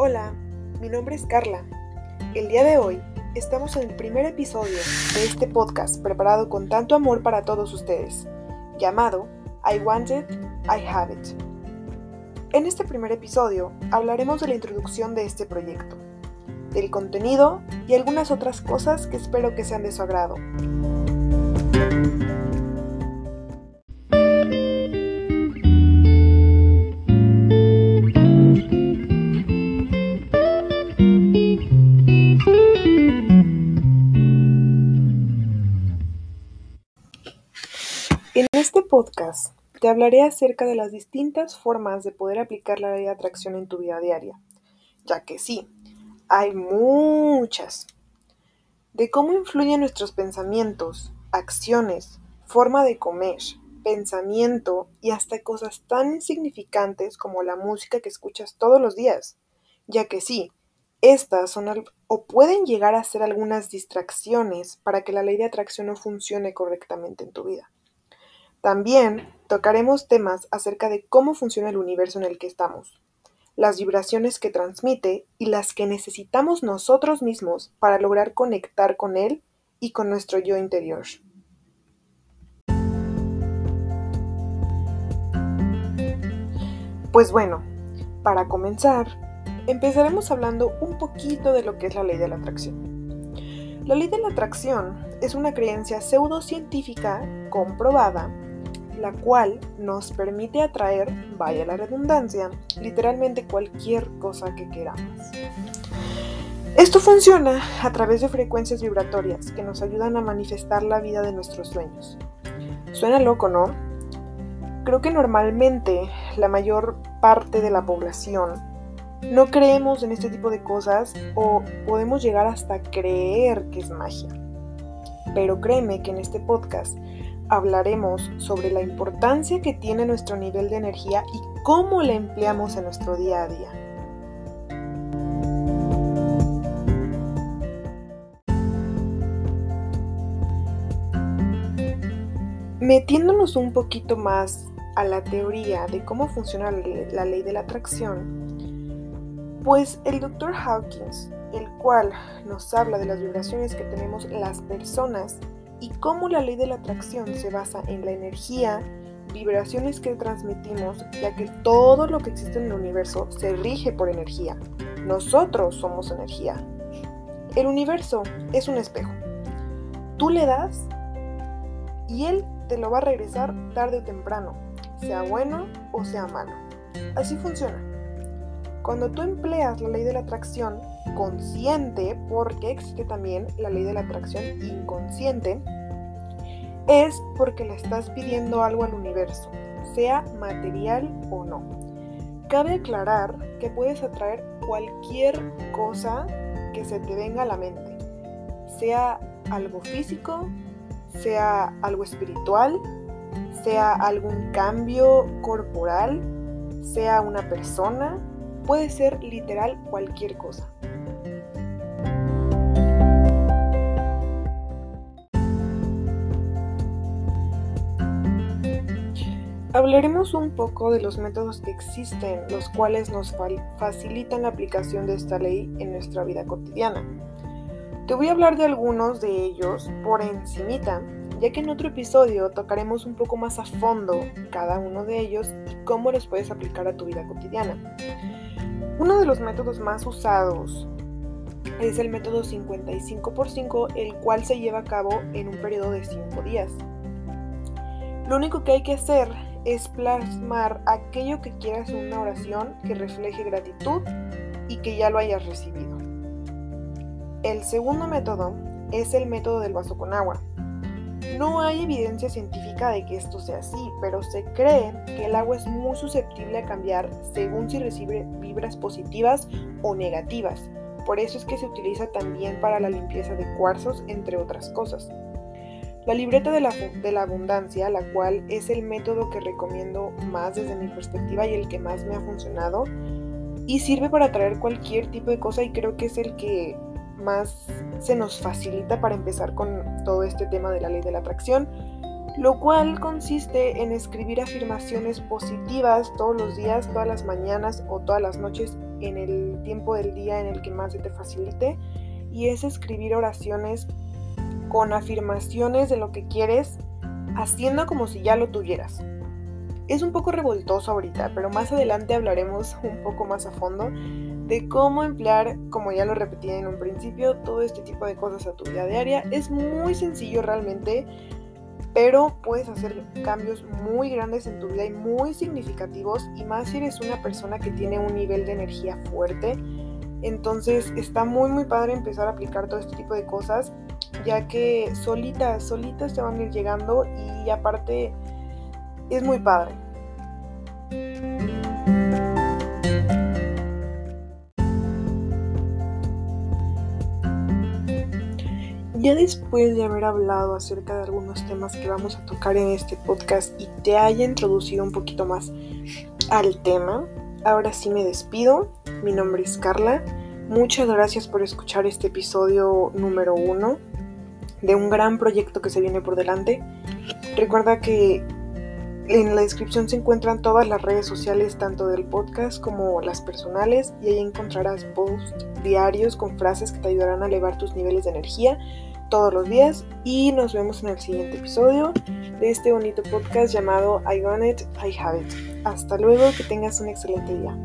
Hola, mi nombre es Carla. El día de hoy estamos en el primer episodio de este podcast preparado con tanto amor para todos ustedes, llamado I Want It, I Have It. En este primer episodio hablaremos de la introducción de este proyecto, del contenido y algunas otras cosas que espero que sean de su agrado. En este podcast te hablaré acerca de las distintas formas de poder aplicar la ley de atracción en tu vida diaria, ya que sí, hay muchas. De cómo influyen nuestros pensamientos, acciones, forma de comer, pensamiento y hasta cosas tan insignificantes como la música que escuchas todos los días, ya que sí, estas son o pueden llegar a ser algunas distracciones para que la ley de atracción no funcione correctamente en tu vida. También tocaremos temas acerca de cómo funciona el universo en el que estamos, las vibraciones que transmite y las que necesitamos nosotros mismos para lograr conectar con él y con nuestro yo interior. Pues bueno, para comenzar, empezaremos hablando un poquito de lo que es la ley de la atracción. La ley de la atracción es una creencia pseudocientífica comprobada la cual nos permite atraer, vaya la redundancia, literalmente cualquier cosa que queramos. Esto funciona a través de frecuencias vibratorias que nos ayudan a manifestar la vida de nuestros sueños. Suena loco, ¿no? Creo que normalmente la mayor parte de la población no creemos en este tipo de cosas o podemos llegar hasta creer que es magia. Pero créeme que en este podcast hablaremos sobre la importancia que tiene nuestro nivel de energía y cómo la empleamos en nuestro día a día. Metiéndonos un poquito más a la teoría de cómo funciona la ley de la atracción, pues el Dr. Hawkins, el cual nos habla de las vibraciones que tenemos las personas, y cómo la ley de la atracción se basa en la energía, vibraciones que transmitimos, ya que todo lo que existe en el universo se rige por energía. Nosotros somos energía. El universo es un espejo. Tú le das y él te lo va a regresar tarde o temprano, sea bueno o sea malo. Así funciona. Cuando tú empleas la ley de la atracción consciente, porque existe también la ley de la atracción inconsciente, es porque le estás pidiendo algo al universo, sea material o no. Cabe aclarar que puedes atraer cualquier cosa que se te venga a la mente, sea algo físico, sea algo espiritual, sea algún cambio corporal, sea una persona, puede ser literal cualquier cosa. Hablaremos un poco de los métodos que existen, los cuales nos facilitan la aplicación de esta ley en nuestra vida cotidiana. Te voy a hablar de algunos de ellos por encimita, ya que en otro episodio tocaremos un poco más a fondo cada uno de ellos y cómo los puedes aplicar a tu vida cotidiana. Uno de los métodos más usados es el método 55x5, el cual se lleva a cabo en un periodo de 5 días. Lo único que hay que hacer es plasmar aquello que quieras en una oración que refleje gratitud y que ya lo hayas recibido. El segundo método es el método del vaso con agua. No hay evidencia científica de que esto sea así, pero se cree que el agua es muy susceptible a cambiar según si recibe vibras positivas o negativas. Por eso es que se utiliza también para la limpieza de cuarzos, entre otras cosas. La libreta de la, de la, abundancia, la cual es el método que recomiendo más desde mi perspectiva y el que más me ha funcionado, y sirve para traer cualquier tipo de cosa y creo que es el que más se nos facilita para empezar con todo este tema de la ley de la atracción, lo cual consiste en escribir afirmaciones positivas todos los días, todas las mañanas o todas las noches en el tiempo del día en el que más se te facilite y es escribir oraciones con afirmaciones de lo que quieres, haciendo como si ya lo tuvieras. Es un poco revoltoso ahorita, pero más adelante hablaremos un poco más a fondo de cómo emplear, como ya lo repetí en un principio, todo este tipo de cosas a tu vida diaria. Es muy sencillo realmente, pero puedes hacer cambios muy grandes en tu vida y muy significativos, y más si eres una persona que tiene un nivel de energía fuerte. Entonces está muy muy padre empezar a aplicar todo este tipo de cosas, ya que solitas, solitas te van a ir llegando y aparte es muy padre. Ya después de haber hablado acerca de algunos temas que vamos a tocar en este podcast y te haya introducido un poquito más al tema, ahora sí me despido. Mi nombre es Carla. Muchas gracias por escuchar este episodio número uno de un gran proyecto que se viene por delante. Recuerda que en la descripción se encuentran todas las redes sociales, tanto del podcast como las personales, y ahí encontrarás posts diarios con frases que te ayudarán a elevar tus niveles de energía todos los días. Y nos vemos en el siguiente episodio de este bonito podcast llamado I Want It, I Have It. Hasta luego, que tengas un excelente día.